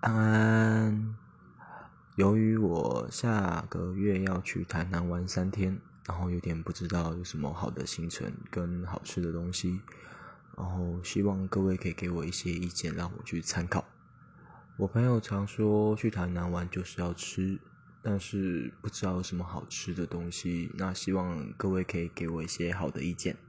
安安由于我下个月要去台南玩三天然后有点不知道有什么好的行程跟好吃的东西然后希望各位可以给我一些意见让我去参考。我朋友常说去台南玩就是要吃但是不知道有什么好吃的东西那希望各位可以给我一些好的意见。